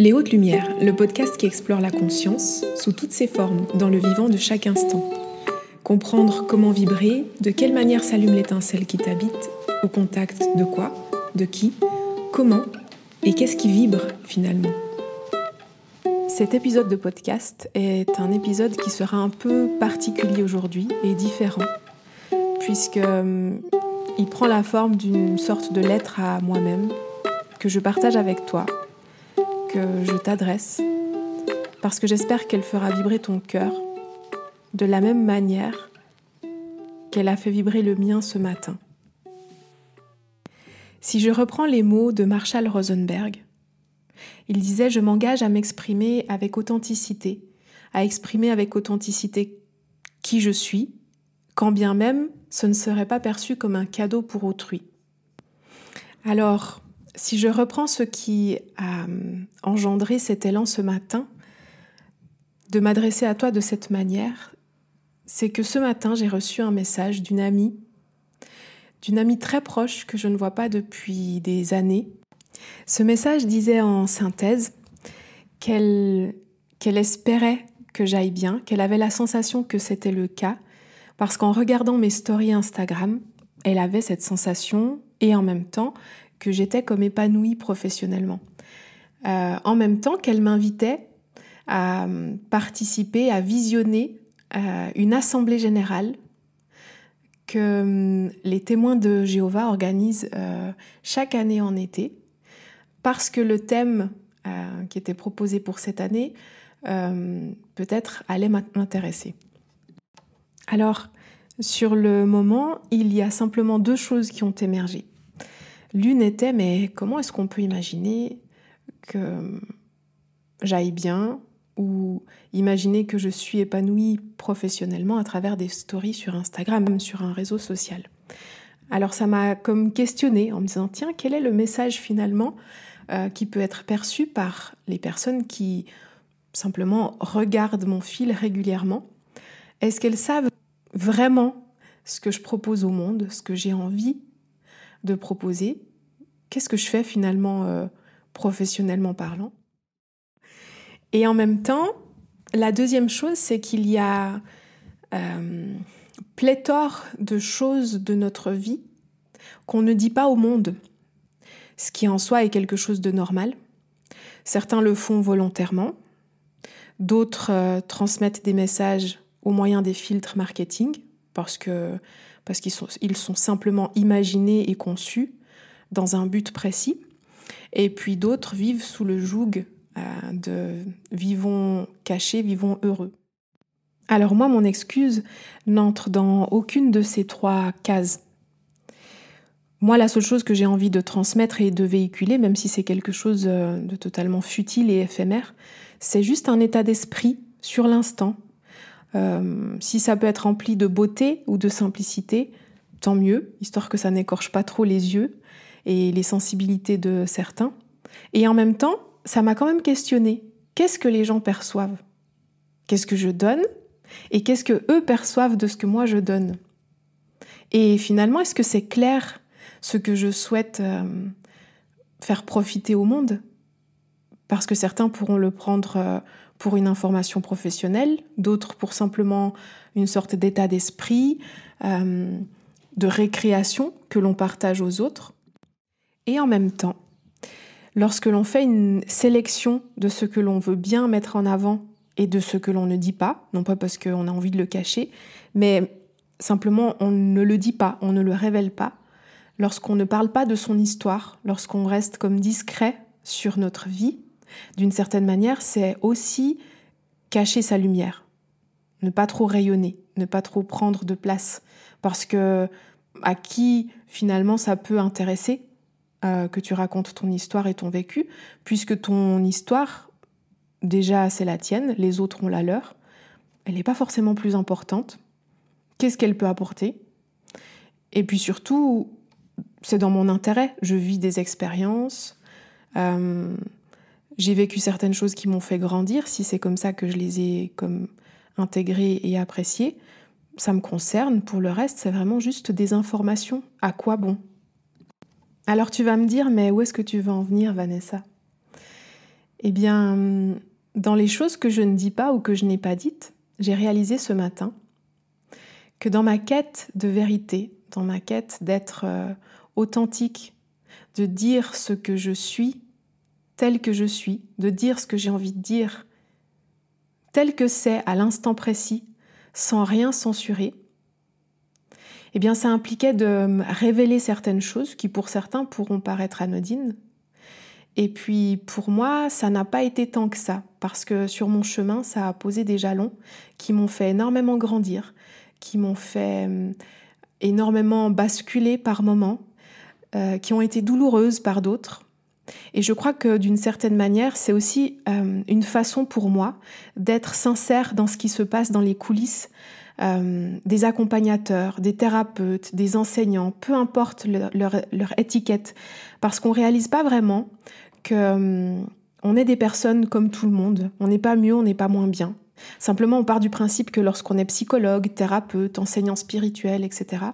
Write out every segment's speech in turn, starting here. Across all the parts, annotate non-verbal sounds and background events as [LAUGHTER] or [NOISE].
Les Hautes Lumières, le podcast qui explore la conscience sous toutes ses formes dans le vivant de chaque instant. Comprendre comment vibrer, de quelle manière s'allume l'étincelle qui t'habite, au contact de quoi, de qui, comment et qu'est-ce qui vibre finalement. Cet épisode de podcast est un épisode qui sera un peu particulier aujourd'hui et différent, puisque euh, il prend la forme d'une sorte de lettre à moi-même que je partage avec toi que je t'adresse parce que j'espère qu'elle fera vibrer ton cœur de la même manière qu'elle a fait vibrer le mien ce matin. Si je reprends les mots de Marshall Rosenberg, il disait Je m'engage à m'exprimer avec authenticité, à exprimer avec authenticité qui je suis, quand bien même ce ne serait pas perçu comme un cadeau pour autrui. Alors, si je reprends ce qui a euh, engendré cet élan ce matin, de m'adresser à toi de cette manière, c'est que ce matin, j'ai reçu un message d'une amie, d'une amie très proche que je ne vois pas depuis des années. Ce message disait en synthèse qu'elle qu'elle espérait que j'aille bien, qu'elle avait la sensation que c'était le cas, parce qu'en regardant mes stories Instagram, elle avait cette sensation et en même temps, que j'étais comme épanouie professionnellement. Euh, en même temps qu'elle m'invitait à euh, participer, à visionner euh, une assemblée générale que les témoins de Jéhovah organisent chaque année en été, parce que le thème qui était proposé pour cette année peut-être allait m'intéresser. Alors, sur le moment, il y a simplement deux choses qui ont émergé. L'une était, mais comment est-ce qu'on peut imaginer que j'aille bien ou imaginer que je suis épanouie professionnellement à travers des stories sur Instagram, sur un réseau social? Alors ça m'a comme questionné en me disant, tiens, quel est le message finalement euh, qui peut être perçu par les personnes qui simplement regardent mon fil régulièrement? Est-ce qu'elles savent vraiment ce que je propose au monde, ce que j'ai envie de proposer qu'est-ce que je fais finalement euh, professionnellement parlant? Et en même temps, la deuxième chose, c'est qu'il y a euh, pléthore de choses de notre vie qu'on ne dit pas au monde, ce qui en soi est quelque chose de normal. Certains le font volontairement, d'autres euh, transmettent des messages au moyen des filtres marketing parce que parce qu'ils sont, ils sont simplement imaginés et conçus dans un but précis. Et puis d'autres vivent sous le joug euh, de vivons cachés, vivons heureux. Alors moi, mon excuse n'entre dans aucune de ces trois cases. Moi, la seule chose que j'ai envie de transmettre et de véhiculer, même si c'est quelque chose euh, de totalement futile et éphémère, c'est juste un état d'esprit sur l'instant. Euh, si ça peut être rempli de beauté ou de simplicité, tant mieux, histoire que ça n'écorche pas trop les yeux et les sensibilités de certains. Et en même temps, ça m'a quand même questionné. Qu'est-ce que les gens perçoivent? Qu'est-ce que je donne? Et qu'est-ce que eux perçoivent de ce que moi je donne? Et finalement, est-ce que c'est clair ce que je souhaite euh, faire profiter au monde? Parce que certains pourront le prendre euh, pour une information professionnelle, d'autres pour simplement une sorte d'état d'esprit, euh, de récréation que l'on partage aux autres. Et en même temps, lorsque l'on fait une sélection de ce que l'on veut bien mettre en avant et de ce que l'on ne dit pas, non pas parce qu'on a envie de le cacher, mais simplement on ne le dit pas, on ne le révèle pas, lorsqu'on ne parle pas de son histoire, lorsqu'on reste comme discret sur notre vie, d'une certaine manière, c'est aussi cacher sa lumière, ne pas trop rayonner, ne pas trop prendre de place, parce que à qui finalement ça peut intéresser euh, que tu racontes ton histoire et ton vécu, puisque ton histoire, déjà c'est la tienne, les autres ont la leur, elle n'est pas forcément plus importante. Qu'est-ce qu'elle peut apporter? Et puis surtout, c'est dans mon intérêt. Je vis des expériences, euh, j'ai vécu certaines choses qui m'ont fait grandir, si c'est comme ça que je les ai comme intégrées et appréciées, ça me concerne. Pour le reste, c'est vraiment juste des informations. À quoi bon? Alors tu vas me dire, mais où est-ce que tu veux en venir, Vanessa? Eh bien, dans les choses que je ne dis pas ou que je n'ai pas dites, j'ai réalisé ce matin que dans ma quête de vérité, dans ma quête d'être euh, authentique, de dire ce que je suis, tel que je suis, de dire ce que j'ai envie de dire, tel que c'est à l'instant précis, sans rien censurer, eh bien ça impliquait de révéler certaines choses qui pour certains pourront paraître anodines. Et puis pour moi, ça n'a pas été tant que ça, parce que sur mon chemin, ça a posé des jalons qui m'ont fait énormément grandir, qui m'ont fait euh, énormément basculer par moments, euh, qui ont été douloureuses par d'autres. Et je crois que d'une certaine manière, c'est aussi euh, une façon pour moi d'être sincère dans ce qui se passe dans les coulisses euh, des accompagnateurs, des thérapeutes, des enseignants, peu importe leur, étiquette, parce qu'on réalise pas vraiment que euh, on est des personnes comme tout le monde. On n'est pas mieux, on n'est pas moins bien. Simplement, on part du principe que lorsqu'on est psychologue, thérapeute, enseignant spirituel, etc.,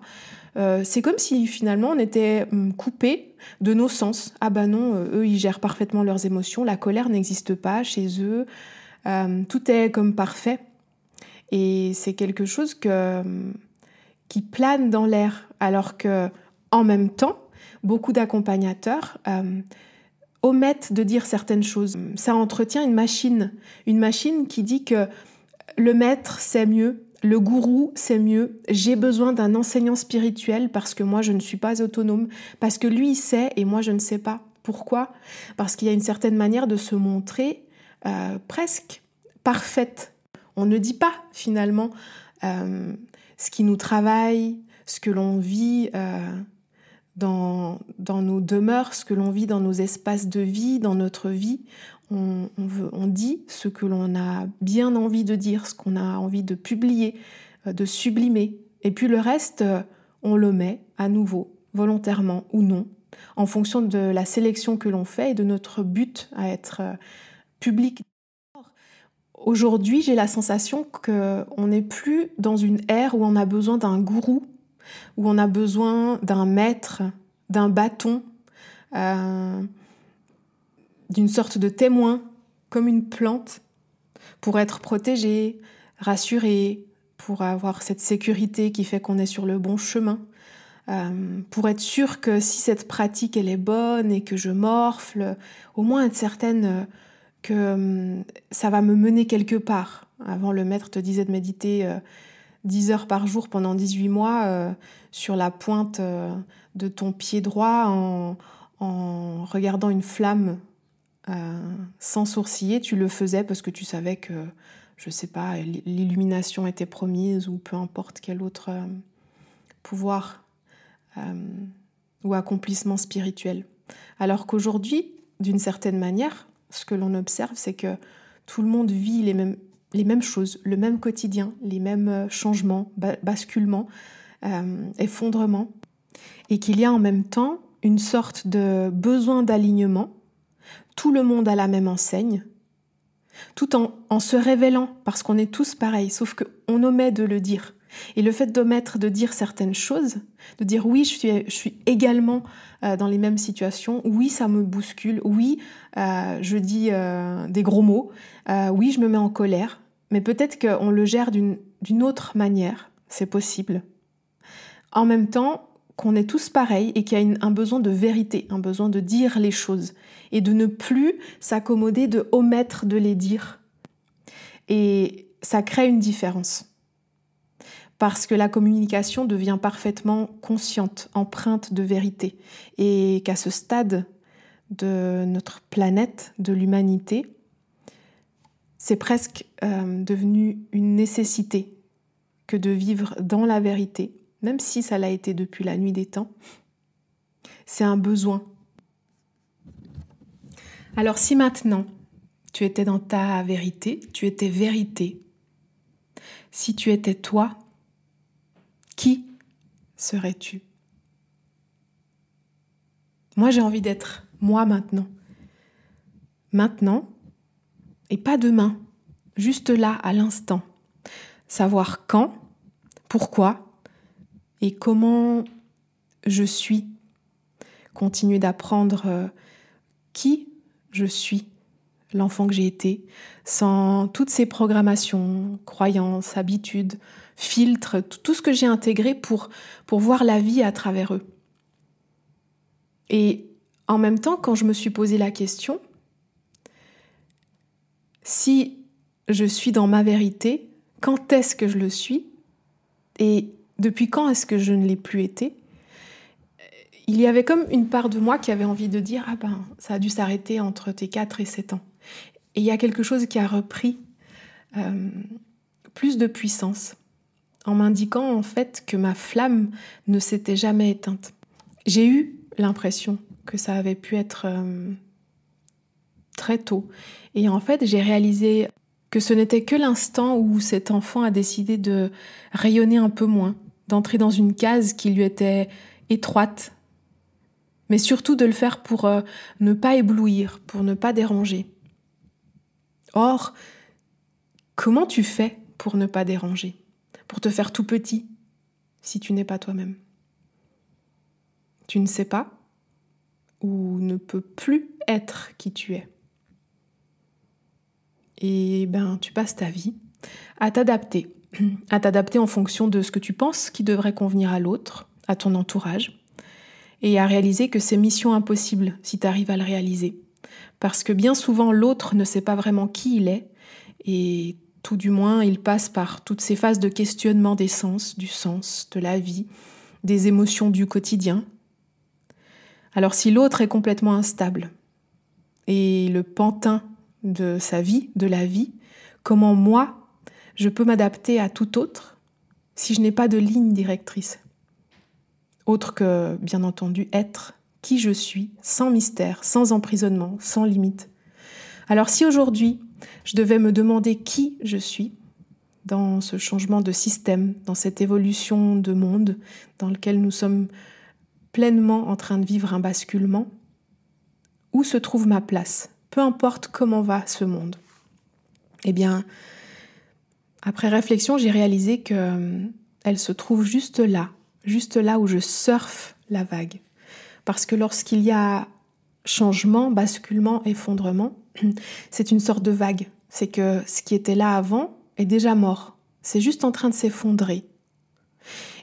euh, c'est comme si finalement on était hum, coupé de nos sens. Ah bah non, eux ils gèrent parfaitement leurs émotions, la colère n'existe pas chez eux, tout est comme parfait. Et c'est quelque chose que, qui plane dans l'air, alors que, en même temps, beaucoup d'accompagnateurs euh, omettent de dire certaines choses. Ça entretient une machine, une machine qui dit que le maître c'est mieux, le gourou c'est mieux, j'ai besoin d'un enseignant spirituel parce que moi je ne suis pas autonome, parce que lui il sait et moi je ne sais pas. Pourquoi? Parce qu'il y a une certaine manière de se montrer euh, presque parfaite on ne dit pas finalement euh, ce qui nous travaille, ce que l'on vit euh, dans, nos demeures, ce que l'on vit dans nos espaces de vie, dans notre vie. On, on, dit ce que l'on a bien envie de dire, ce qu'on a envie de publier, euh, de sublimer. Et puis le reste, on le met à nouveau, volontairement ou non, en fonction de la sélection que l'on fait et de notre but à être public. Aujourd'hui, j'ai la sensation qu'on n'est plus dans une ère où on a besoin d'un gourou, où on a besoin d'un maître, d'un bâton, euh, d'une sorte de témoin, comme une plante, pour être protégé, rassuré, pour avoir cette sécurité qui fait qu'on est sur le bon chemin, euh, pour être sûr que si cette pratique elle est bonne et que je morfle, au moins être certaine que hum, ça va me mener quelque part. Avant, le maître te disait de méditer 10 euh, heures par jour pendant 18 mois euh, sur la pointe euh, de ton pied droit en, regardant une flamme sans sourciller. Tu le faisais parce que tu savais que, je sais pas, l'illumination était promise ou peu importe quel autre pouvoir ou accomplissement spirituel. Alors qu'aujourd'hui, d'une certaine manière, ce que l'on observe, c'est que tout le monde vit les mêmes, les mêmes choses, le même quotidien, les mêmes euh, changements, basculements, euh, effondrements, et qu'il y a en même temps une sorte de besoin d'alignement. Tout le monde a la même enseigne, tout en, en se révélant, parce qu'on est tous pareils, sauf qu'on omet de le dire. Et le fait d'omettre de dire certaines choses, de dire oui, je suis, je suis également euh, dans les mêmes situations, oui, ça me bouscule, oui, je dis des gros mots, oui, je me mets en colère, mais peut-être qu'on le gère d'une autre manière, c'est possible. En même temps, qu'on est tous pareils et qu'il y a un besoin de vérité, un besoin de dire les choses et de ne plus s'accommoder de omettre de les dire. Et ça crée une différence parce que la communication devient parfaitement consciente, empreinte de vérité, et qu'à ce stade de notre planète, de l'humanité, c'est presque euh, devenu une nécessité que de vivre dans la vérité, même si ça l'a été depuis la nuit des temps. C'est un besoin. Alors si maintenant tu étais dans ta vérité, tu étais vérité, si tu étais toi, qui serais-tu? Moi j'ai envie d'être moi maintenant. Maintenant et pas demain, juste là, à l'instant. Savoir quand, pourquoi et comment je suis. Continuer d'apprendre euh, qui je suis l'enfant que j'ai été, sans toutes ces programmations, croyances, habitudes, filtres, tout ce que j'ai intégré pour, pour voir la vie à travers eux. Et en même temps, quand je me suis posé la question, si je suis dans ma vérité, quand est-ce que je le suis? Et depuis quand est-ce que je ne l'ai plus été? Il y avait comme une part de moi qui avait envie de dire Ah ben, ça a dû s'arrêter entre tes 4 et 7 ans. Et il y a quelque chose qui a repris euh, plus de puissance en m'indiquant en fait que ma flamme ne s'était jamais éteinte. J'ai eu l'impression que ça avait pu être euh, très tôt. Et en fait, j'ai réalisé que ce n'était que l'instant où cet enfant a décidé de rayonner un peu moins, d'entrer dans une case qui lui était étroite, mais surtout de le faire pour euh, ne pas éblouir, pour ne pas déranger. Or, comment tu fais pour ne pas déranger, pour te faire tout petit, si tu n'es pas toi-même? Tu ne sais pas ou ne peux plus être qui tu es et ben tu passes ta vie à t'adapter, à t'adapter en fonction de ce que tu penses qui devrait convenir à l'autre, à ton entourage, et à réaliser que c'est mission impossible si tu arrives à le réaliser. Parce que bien souvent l'autre ne sait pas vraiment qui il est, et tout du moins il passe par toutes ces phases de questionnement des sens, du sens, de la vie, des émotions du quotidien. Alors si l'autre est complètement instable, et le pantin de sa vie, de la vie, comment moi, je peux m'adapter à tout autre si je n'ai pas de ligne directrice. Autre que, bien entendu, être qui je suis, sans mystère, sans emprisonnement, sans limite. Alors si aujourd'hui, je devais me demander qui je suis, dans ce changement de système, dans cette évolution de monde dans lequel nous sommes pleinement en train de vivre un basculement, où se trouve ma place? Peu importe comment va ce monde. Eh bien, après réflexion, j'ai réalisé que euh, elle se trouve juste là, juste là où je surfe la vague. Parce que lorsqu'il y a changement, basculement, effondrement, [CLEARS THROAT] c'est une sorte de vague. C'est que ce qui était là avant est déjà mort. C'est juste en train de s'effondrer.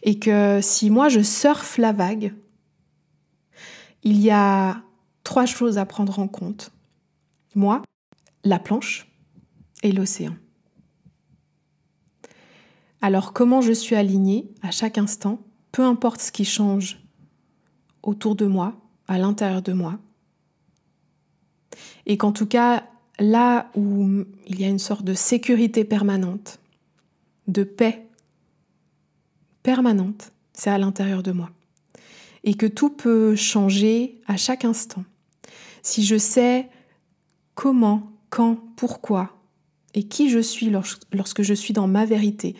Et que si moi je surfe la vague, il y a trois choses à prendre en compte. Moi, la planche et l'océan. Alors comment je suis alignée à chaque instant, peu importe ce qui change autour de moi, à l'intérieur de moi, et qu'en tout cas, là où il y a une sorte de sécurité permanente, de paix permanente, c'est à l'intérieur de moi. Et que tout peut changer à chaque instant. Si je sais comment, quand, pourquoi et qui je suis lorsque je suis dans ma vérité,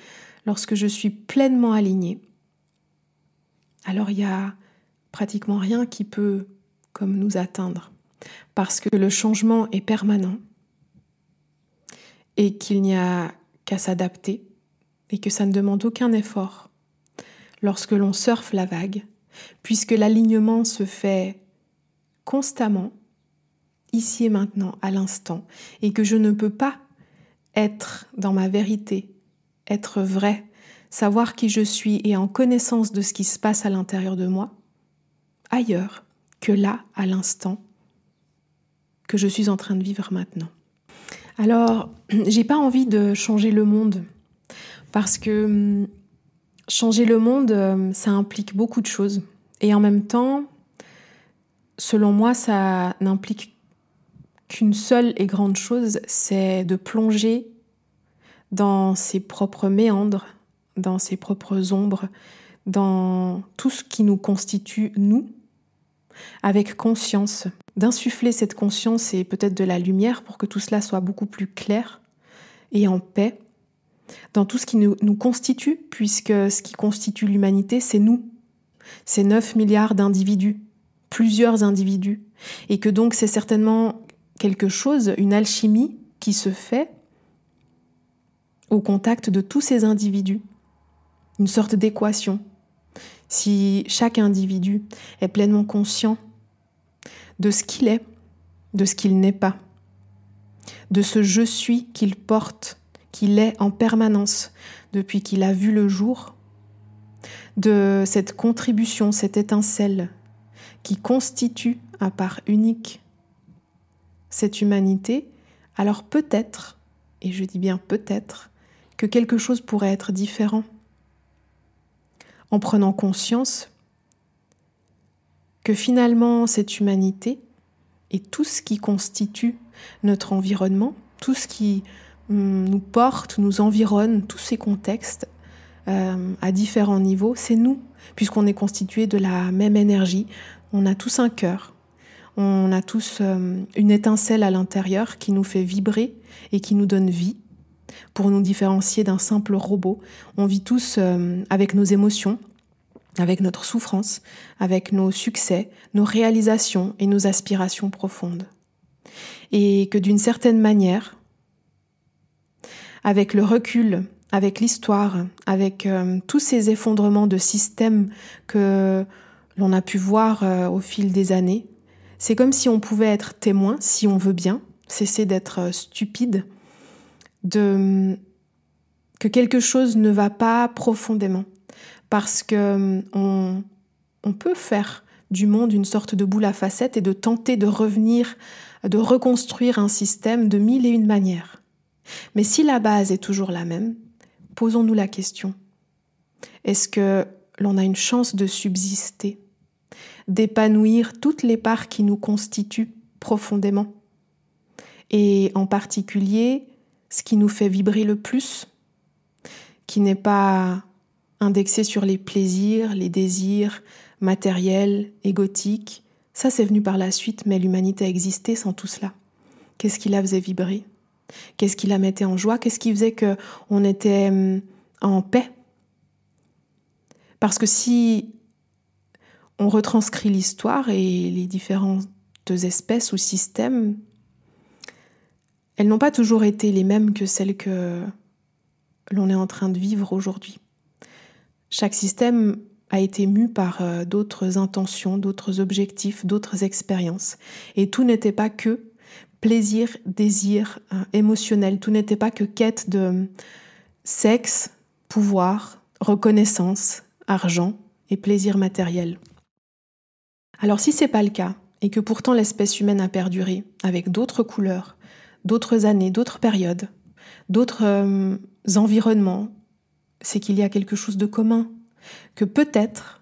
lorsque je suis pleinement alignée, alors il y a pratiquement rien qui peut comme nous atteindre parce que le changement est permanent et qu'il n'y a qu'à s'adapter et que ça ne demande aucun effort. Lorsque l'on surfe la vague, puisque l'alignement se fait constamment ici et maintenant, à l'instant, et que je ne peux pas être dans ma vérité, être vrai, savoir qui je suis et en connaissance de ce qui se passe à l'intérieur de moi, ailleurs que là, à l'instant, que je suis en train de vivre maintenant. Alors, [CLEARS THROAT] j'ai pas envie de changer le monde, parce que hum, changer le monde, hum, ça implique beaucoup de choses. Et en même temps, selon moi, ça n'implique qu'une seule et grande chose, c'est de plonger dans ses propres méandres, dans ses propres ombres, dans tout ce qui nous constitue nous, avec conscience, d'insuffler cette conscience et peut-être de la lumière pour que tout cela soit beaucoup plus clair et en paix, dans tout ce qui nous, constitue, puisque ce qui constitue l'humanité, c'est nous, c'est 9 milliards d'individus, plusieurs individus, et que donc c'est certainement quelque chose, une alchimie qui se fait au contact de tous ces individus, une sorte d'équation. Si chaque individu est pleinement conscient de ce qu'il est, de ce qu'il n'est pas, de ce je suis qu'il porte, qu'il est en permanence depuis qu'il a vu le jour, de cette contribution, cette étincelle qui constitue à part unique cette humanité, alors peut-être, et je dis bien peut-être, que quelque chose pourrait être différent. En prenant conscience que finalement cette humanité et tout ce qui constitue notre environnement, tout ce qui hum, nous porte, nous environne, tous ces contextes euh, à différents niveaux, c'est nous, puisqu'on est constitué de la même énergie. On a tous un cœur, on a tous euh, une étincelle à l'intérieur qui nous fait vibrer et qui nous donne vie. Pour nous différencier d'un simple robot, on vit tous euh, avec nos émotions, avec notre souffrance, avec nos succès, nos réalisations et nos aspirations profondes. Et que d'une certaine manière, avec le recul, avec l'histoire, avec euh, tous ces effondrements de systèmes que l'on a pu voir au fil des années, c'est comme si on pouvait être témoin, si on veut bien, cesser d'être euh, stupide, de que quelque chose ne va pas profondément, parce que on, on peut faire du monde une sorte de boule à facettes et de tenter de revenir, de reconstruire un système de mille et une manières. Mais si la base est toujours la même, posons-nous la question. Est-ce que l'on a une chance de subsister, d'épanouir toutes les parts qui nous constituent profondément Et en particulier, ce qui nous fait vibrer le plus, qui n'est pas indexé sur les plaisirs, les désirs matériels, égotiques. Ça, c'est venu par la suite, mais l'humanité a existé sans tout cela. Qu'est-ce qui la faisait vibrer? Qu'est-ce qui la mettait en joie? Qu'est-ce qui faisait qu'on était hum, en paix? Parce que si on retranscrit l'histoire et les différentes espèces ou systèmes, elles n'ont pas toujours été les mêmes que celles que l'on est en train de vivre aujourd'hui. Chaque système a été mu par euh, d'autres intentions, d'autres objectifs, d'autres expériences. Et tout n'était pas que plaisir, désir euh, émotionnel, tout n'était pas que quête de sexe, pouvoir, reconnaissance, argent et plaisir matériel. Alors si c'est pas le cas, et que pourtant l'espèce humaine a perduré avec d'autres couleurs, d'autres années, d'autres périodes, d'autres euh, environnements, c'est qu'il y a quelque chose de commun, que peut-être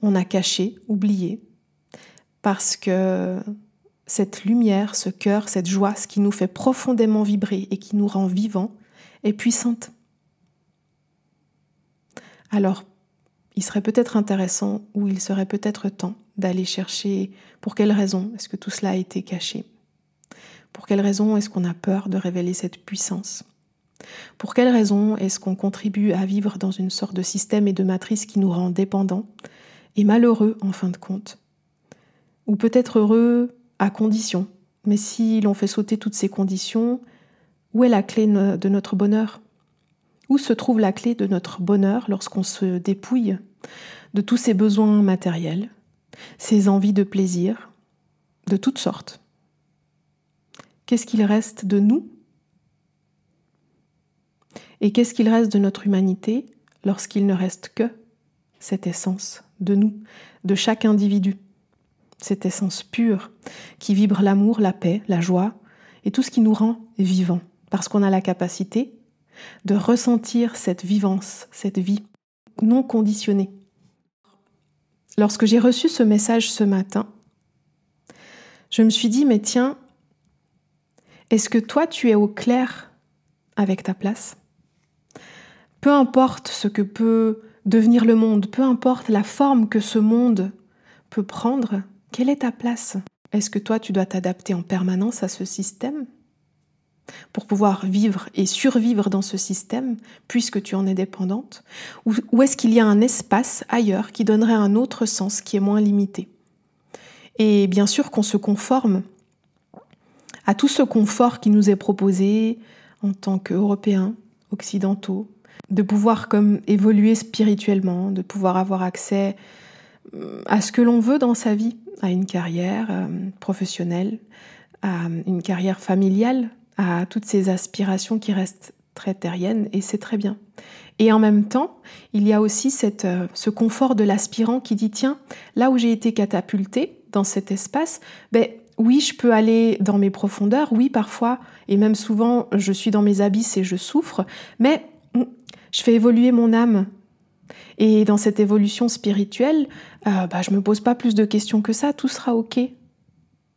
on a caché, oublié, parce que cette lumière, ce cœur, cette joie, ce qui nous fait profondément vibrer et qui nous rend vivants, est puissante. Alors, il serait peut-être intéressant ou il serait peut-être temps d'aller chercher pour quelle raison est-ce que tout cela a été caché. Pour quelle raison est-ce qu'on a peur de révéler cette puissance? Pour quelle raison est-ce qu'on contribue à vivre dans une sorte de système et de matrice qui nous rend dépendants et malheureux en fin de compte? Ou peut-être heureux à condition. Mais si l'on fait sauter toutes ces conditions, où est la clé de notre bonheur? Où se trouve la clé de notre bonheur lorsqu'on se dépouille de tous ces besoins matériels, ces envies de plaisir, de toutes sortes? Qu'est-ce qu'il reste de nous? Et qu'est-ce qu'il reste de notre humanité lorsqu'il ne reste que cette essence de nous, de chaque individu? Cette essence pure qui vibre l'amour, la paix, la joie et tout ce qui nous rend vivants, parce qu'on a la capacité de ressentir cette vivance, cette vie non conditionnée. Lorsque j'ai reçu ce message ce matin, je me suis dit, mais tiens, est-ce que toi tu es au clair avec ta place? Peu importe ce que peut devenir le monde, peu importe la forme que ce monde peut prendre, quelle est ta place? Est-ce que toi, tu dois t'adapter en permanence à ce système? Pour pouvoir vivre et survivre dans ce système, puisque tu en es dépendante Ou, est-ce qu'il y a un espace ailleurs qui donnerait un autre sens qui est moins limité? Et bien sûr qu'on se conforme à tout ce confort qui nous est proposé en tant qu'Européens, occidentaux, de pouvoir comme évoluer spirituellement, de pouvoir avoir accès à ce que l'on veut dans sa vie, à une carrière euh, professionnelle, à une carrière familiale, à toutes ces aspirations qui restent très terriennes, et c'est très bien. Et en même temps, il y a aussi cette, euh, ce confort de l'aspirant qui dit, tiens, là où j'ai été catapulté, dans cet espace, ben, oui, je peux aller dans mes profondeurs, oui, parfois, et même souvent, je suis dans mes abysses et je souffre, mais mm, je fais évoluer mon âme. Et dans cette évolution spirituelle, euh, bah, je me pose pas plus de questions que ça, tout sera OK.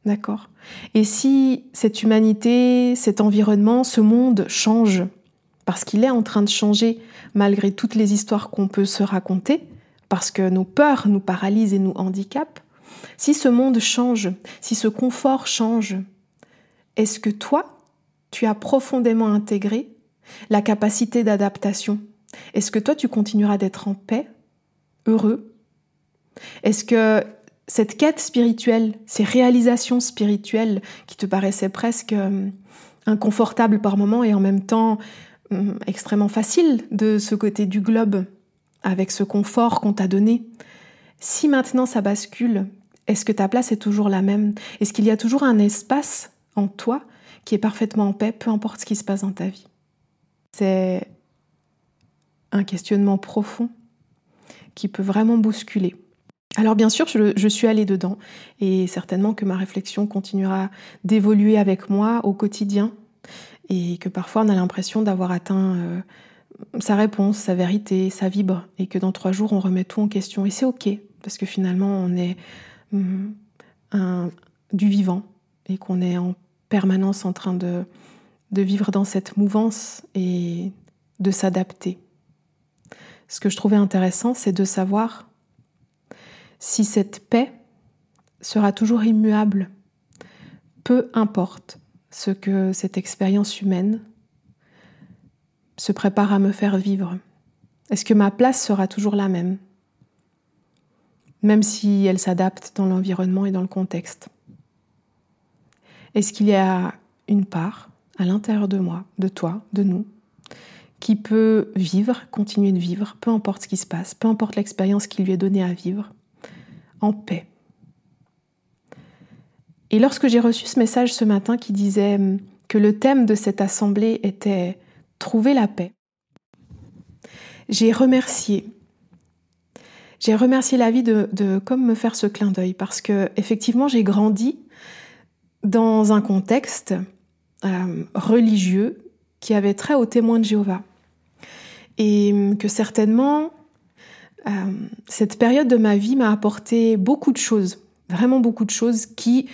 D'accord. Et si cette humanité, cet environnement, ce monde change, parce qu'il est en train de changer malgré toutes les histoires qu'on peut se raconter, parce que nos peurs nous paralysent et nous handicapent, si ce monde change, si ce confort change, est-ce que toi, tu as profondément intégré la capacité d'adaptation? Est-ce que toi, tu continueras d'être en paix, heureux? Est-ce que cette quête spirituelle, ces réalisations spirituelles qui te paraissaient presque euh, inconfortables par moments et en même temps euh, extrêmement faciles de ce côté du globe, avec ce confort qu'on t'a donné, si maintenant ça bascule, est-ce que ta place est toujours la même? Est-ce qu'il y a toujours un espace en toi qui est parfaitement en paix, peu importe ce qui se passe dans ta vie? C'est un questionnement profond qui peut vraiment bousculer. Alors bien sûr, je, suis allée dedans. Et certainement que ma réflexion continuera d'évoluer avec moi au quotidien. Et que parfois on a l'impression d'avoir atteint euh, sa réponse, sa vérité, sa vibre. Et que dans trois jours on remet tout en question. Et c'est ok parce que finalement on est un, du vivant. Et qu'on est en permanence en train de, de vivre dans cette mouvance et de s'adapter. Ce que je trouvais intéressant, c'est de savoir si cette paix sera toujours immuable, peu importe ce que cette expérience humaine se prépare à me faire vivre. Est-ce que ma place sera toujours la même même si elle s'adapte dans l'environnement et dans le contexte? Est-ce qu'il y a une part à l'intérieur de moi, de toi, de nous, qui peut vivre, continuer de vivre, peu importe ce qui se passe, peu importe l'expérience qui lui est donnée à vivre, en paix. Et lorsque j'ai reçu ce message ce matin qui disait que le thème de cette assemblée était Trouver la paix, j'ai remercié j'ai remercié la vie de, comme me faire ce clin d'œil parce que effectivement j'ai grandi dans un contexte euh, religieux qui avait très au témoin de Jéhovah et que certainement euh, cette période de ma vie m'a apporté beaucoup de choses, vraiment beaucoup de choses qui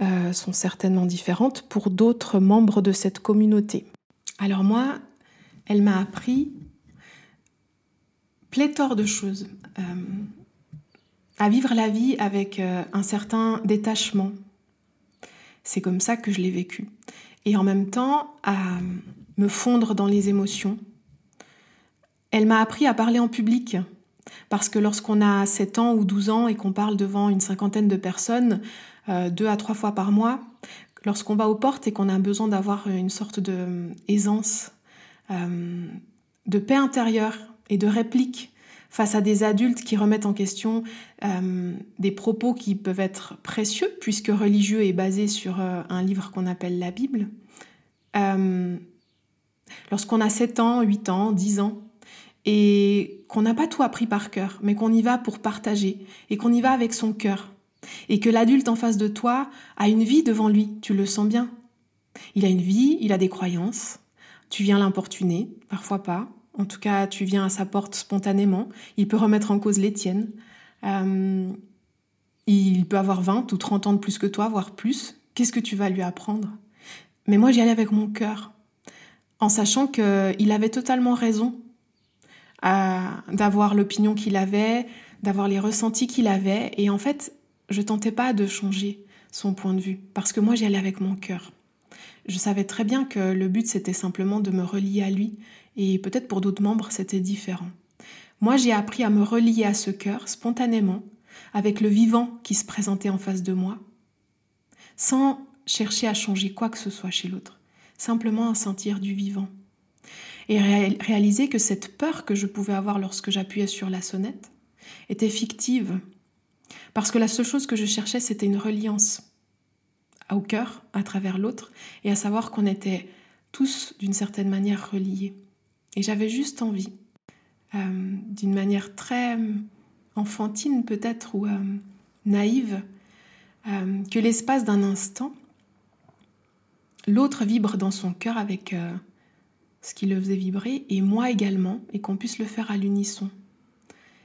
euh, sont certainement différentes pour d'autres membres de cette communauté. Alors moi, elle m'a appris pléthore de choses. Euh, à vivre la vie avec un certain détachement. C'est comme ça que je l'ai vécu. Et en même temps, à me fondre dans les émotions. Elle m'a appris à parler en public. Parce que lorsqu'on a 7 ans ou 12 ans et qu'on parle devant une cinquantaine de personnes, euh, deux à trois fois par mois, lorsqu'on va aux portes et qu'on a besoin d'avoir une sorte de aisance, de paix intérieure, et de répliques face à des adultes qui remettent en question euh, des propos qui peuvent être précieux, puisque religieux est basé sur euh, un livre qu'on appelle la Bible. Euh, lorsqu'on a 7 ans, 8 ans, 10 ans, et qu'on n'a pas tout appris par cœur, mais qu'on y va pour partager, et qu'on y va avec son cœur, et que l'adulte en face de toi a une vie devant lui, tu le sens bien. Il a une vie, il a des croyances, tu viens l'importuner, parfois pas, en tout cas, tu viens à sa porte spontanément. Il peut remettre en cause les tiennes. Euh, il peut avoir 20 ou 30 ans de plus que toi, voire plus. Qu'est-ce que tu vas lui apprendre? Mais moi, j'y allais avec mon cœur, en sachant qu'il avait totalement raison d'avoir l'opinion qu'il avait, d'avoir les ressentis qu'il avait. Et en fait, je tentais pas de changer son point de vue, parce que moi, j'y allais avec mon cœur. Je savais très bien que le but, c'était simplement de me relier à lui et peut-être pour d'autres membres c'était différent. Moi j'ai appris à me relier à ce cœur spontanément, avec le vivant qui se présentait en face de moi, sans chercher à changer quoi que ce soit chez l'autre, simplement à sentir du vivant. Et réaliser que cette peur que je pouvais avoir lorsque j'appuyais sur la sonnette était fictive, parce que la seule chose que je cherchais c'était une reliance au cœur à travers l'autre et à savoir qu'on était tous d'une certaine manière reliés. Et j'avais juste envie, euh, d'une manière très enfantine peut-être ou euh, naïve, euh, que l'espace d'un instant, l'autre vibre dans son cœur avec ce qui le faisait vibrer, et moi également, et qu'on puisse le faire à l'unisson.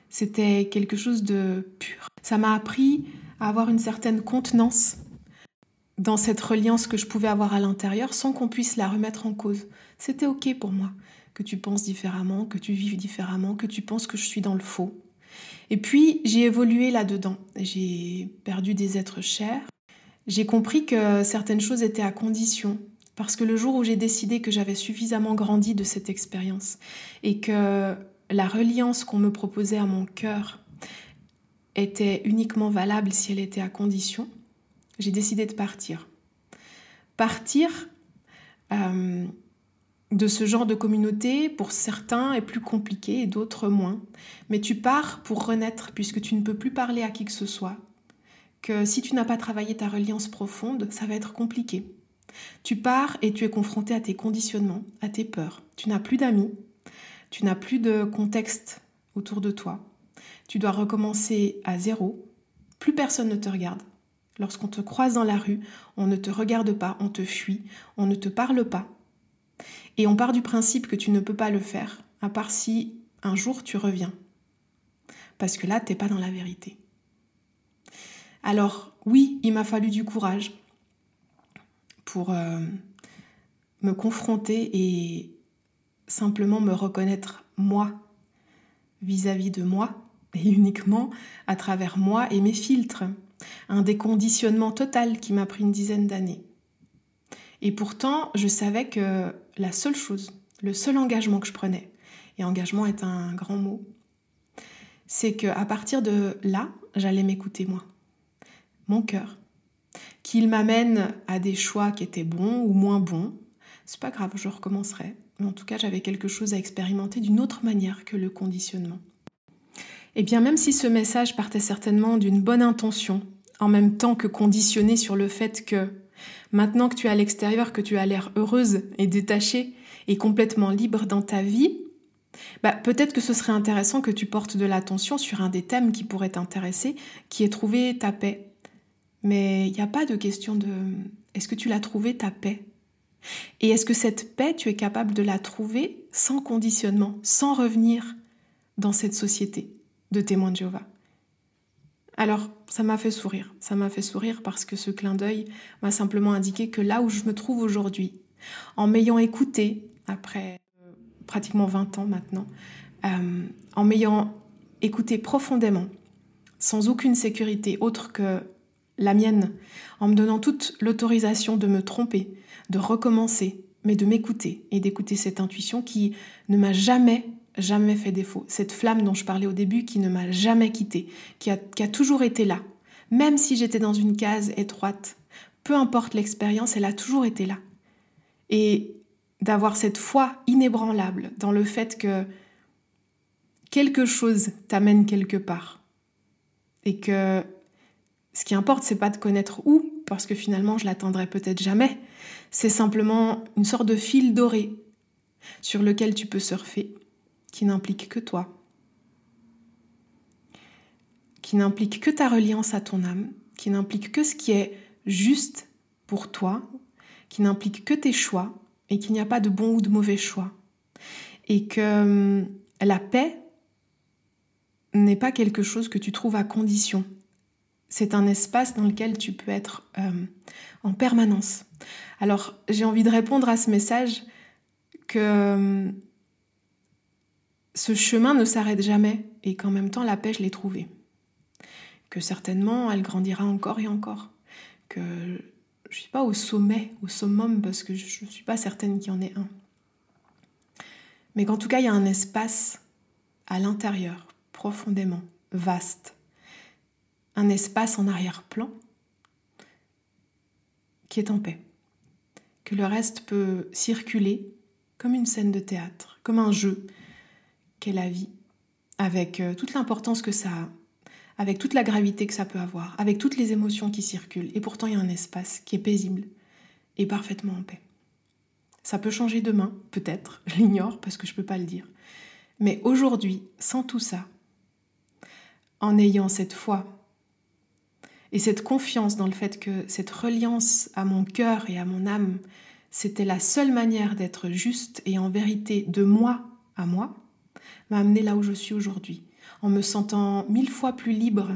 C'était quelque chose de pur. Ça m'a appris à avoir une certaine contenance dans cette reliance que je pouvais avoir à l'intérieur sans qu'on puisse la remettre en cause. C'était ok pour moi que tu penses différemment, que tu vives différemment, que tu penses que je suis dans le faux. Et puis j'ai évolué là-dedans. J'ai perdu des êtres chers. J'ai compris que certaines choses étaient à condition. Parce que le jour où j'ai décidé que j'avais suffisamment grandi de cette expérience et que la reliance qu'on me proposait à mon cœur était uniquement valable si elle était à condition, j'ai décidé de partir. Partir euh, de ce genre de communauté, pour certains, est plus compliqué et d'autres moins. Mais tu pars pour renaître puisque tu ne peux plus parler à qui que ce soit. Que si tu n'as pas travaillé ta reliance profonde, ça va être compliqué. Tu pars et tu es confronté à tes conditionnements, à tes peurs. Tu n'as plus d'amis, tu n'as plus de contexte autour de toi. Tu dois recommencer à zéro. Plus personne ne te regarde. Lorsqu'on te croise dans la rue, on ne te regarde pas, on te fuit, on ne te parle pas. Et on part du principe que tu ne peux pas le faire, à part si un jour tu reviens. Parce que là, t'es pas dans la vérité. Alors, oui, il m'a fallu du courage pour euh, me confronter et simplement me reconnaître moi vis-à-vis de moi et [LAUGHS] uniquement à travers moi et mes filtres. Un déconditionnement total qui m'a pris une dizaine d'années. Et pourtant, je savais que la seule chose, le seul engagement que je prenais, et engagement est un grand mot, c'est qu'à partir de là, j'allais m'écouter moi, mon cœur, qu'il m'amène à des choix qui étaient bons ou moins bons. C'est pas grave, je recommencerai. Mais en tout cas, j'avais quelque chose à expérimenter d'une autre manière que le conditionnement. Et eh bien, même si ce message partait certainement d'une bonne intention, en même temps que conditionné sur le fait que Maintenant que tu es à l'extérieur, que tu as l'air heureuse et détachée et complètement libre dans ta vie, bah, peut-être que ce serait intéressant que tu portes de l'attention sur un des thèmes qui pourrait t'intéresser, qui est trouver ta paix. Mais il n'y a pas de question de est-ce que tu l'as trouvé ta paix? Et est-ce que cette paix, tu es capable de la trouver sans conditionnement, sans revenir dans cette société de témoins de Jéhovah? Alors, ça m'a fait sourire. Ça m'a fait sourire parce que ce clin d'œil m'a simplement indiqué que là où je me trouve aujourd'hui, en m'ayant écouté, après euh, pratiquement 20 ans maintenant, euh, en m'ayant écouté profondément, sans aucune sécurité autre que la mienne, en me donnant toute l'autorisation de me tromper, de recommencer, mais de m'écouter et d'écouter cette intuition qui ne m'a jamais jamais fait défaut. Cette flamme dont je parlais au début qui ne m'a jamais quittée, qui a, qui a toujours été là. Même si j'étais dans une case étroite, peu importe l'expérience, elle a toujours été là. Et d'avoir cette foi inébranlable dans le fait que quelque chose t'amène quelque part. Et que qui importe, c'est pas de connaître où, parce que finalement je l'atteindrai peut-être jamais. C'est simplement une sorte de fil doré sur lequel tu peux surfer qui n'implique que toi, qui n'implique que ta reliance à ton âme, qui n'implique que ce qui est juste pour toi, qui n'implique que tes choix et qu'il n'y a pas de bon ou de mauvais choix. Et que hum, la paix n'est pas quelque chose que tu trouves à condition. C'est un espace dans lequel tu peux être hum, en permanence. Alors j'ai envie de répondre à ce message que hum, ce chemin ne s'arrête jamais et qu'en même temps la paix, je l'ai trouvée. Que certainement elle grandira encore et encore. Que je ne suis pas au sommet, au summum, parce que je ne suis pas certaine qu'il y en ait un. Mais qu'en tout cas, il y a un espace à l'intérieur, profondément, vaste. Un espace en arrière-plan qui est en paix. Que le reste peut circuler comme une scène de théâtre, comme un jeu, qu'est la vie, avec euh, toute l'importance que ça a, avec toute la gravité que ça peut avoir, avec toutes les émotions qui circulent, et pourtant il y a un espace qui est paisible et parfaitement en paix. Ça peut changer demain, peut-être, [LAUGHS] je l'ignore parce que je ne peux pas le dire. Mais aujourd'hui, sans tout ça, en ayant cette foi et cette confiance dans le fait que cette reliance à mon cœur et à mon âme, c'était la seule manière d'être juste et en vérité de moi à moi, m'a amené là où je suis aujourd'hui, en me sentant mille fois plus libre,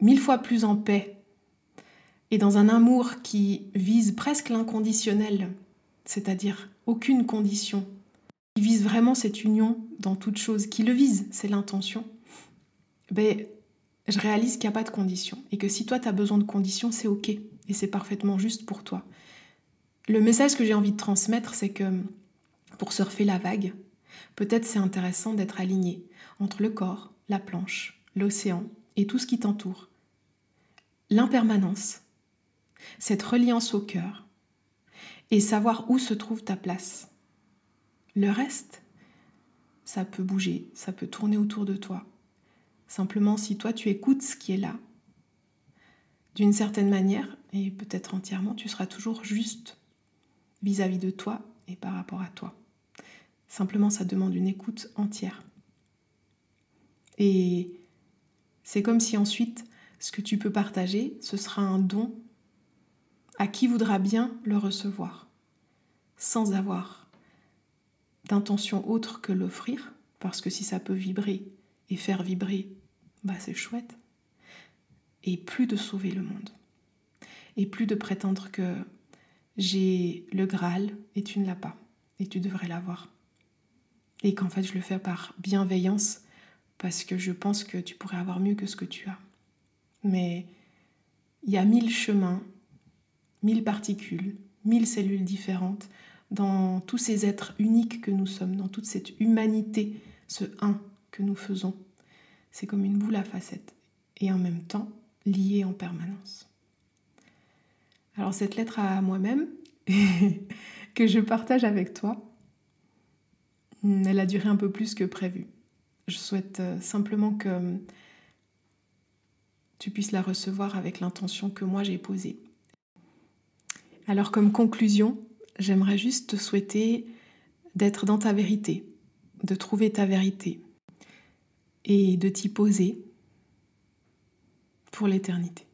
mille fois plus en paix, et dans un amour qui vise presque l'inconditionnel, c'est-à-dire aucune condition, qui vise vraiment cette union dans toute chose, qui le vise, c'est l'intention, ben, je réalise qu'il n'y a pas de condition et que si toi tu as besoin de conditions, c'est ok et c'est parfaitement juste pour toi. Le message que j'ai envie de transmettre, c'est que pour surfer la vague, peut-être c'est intéressant d'être aligné entre le corps, la planche, l'océan et tout ce qui t'entoure. L'impermanence, cette reliance au cœur et savoir où se trouve ta place. Le reste, ça peut bouger, ça peut tourner autour de toi. Simplement, si toi tu écoutes ce qui est là, d'une certaine manière, et peut-être entièrement, tu seras toujours juste vis-à-vis de toi et par rapport à toi. Simplement, ça demande une écoute entière. Et c'est comme si ensuite, ce que tu peux partager, ce sera un don à qui voudra bien le recevoir, sans avoir d'intention autre que l'offrir, parce que si ça peut vibrer et faire vibrer bah c'est chouette. Et plus de sauver le monde. Et plus de prétendre que j'ai le Graal et tu ne l'as pas. Et tu devrais l'avoir. Et qu'en fait je le fais par bienveillance parce que je pense que tu pourrais avoir mieux que ce que tu as. Mais il y a mille chemins, mille particules, mille cellules différentes dans tous ces êtres uniques que nous sommes, dans toute cette humanité, ce un que nous faisons c'est comme une boule à facettes et en même temps liée en permanence. Alors cette lettre à moi-même [LAUGHS] que je partage avec toi, elle a duré un peu plus que prévu. Je souhaite euh, simplement que tu puisses la recevoir avec l'intention que moi j'ai posée. Alors comme conclusion, j'aimerais juste te souhaiter d'être dans ta vérité, de trouver ta vérité, et de t'y poser pour l'éternité.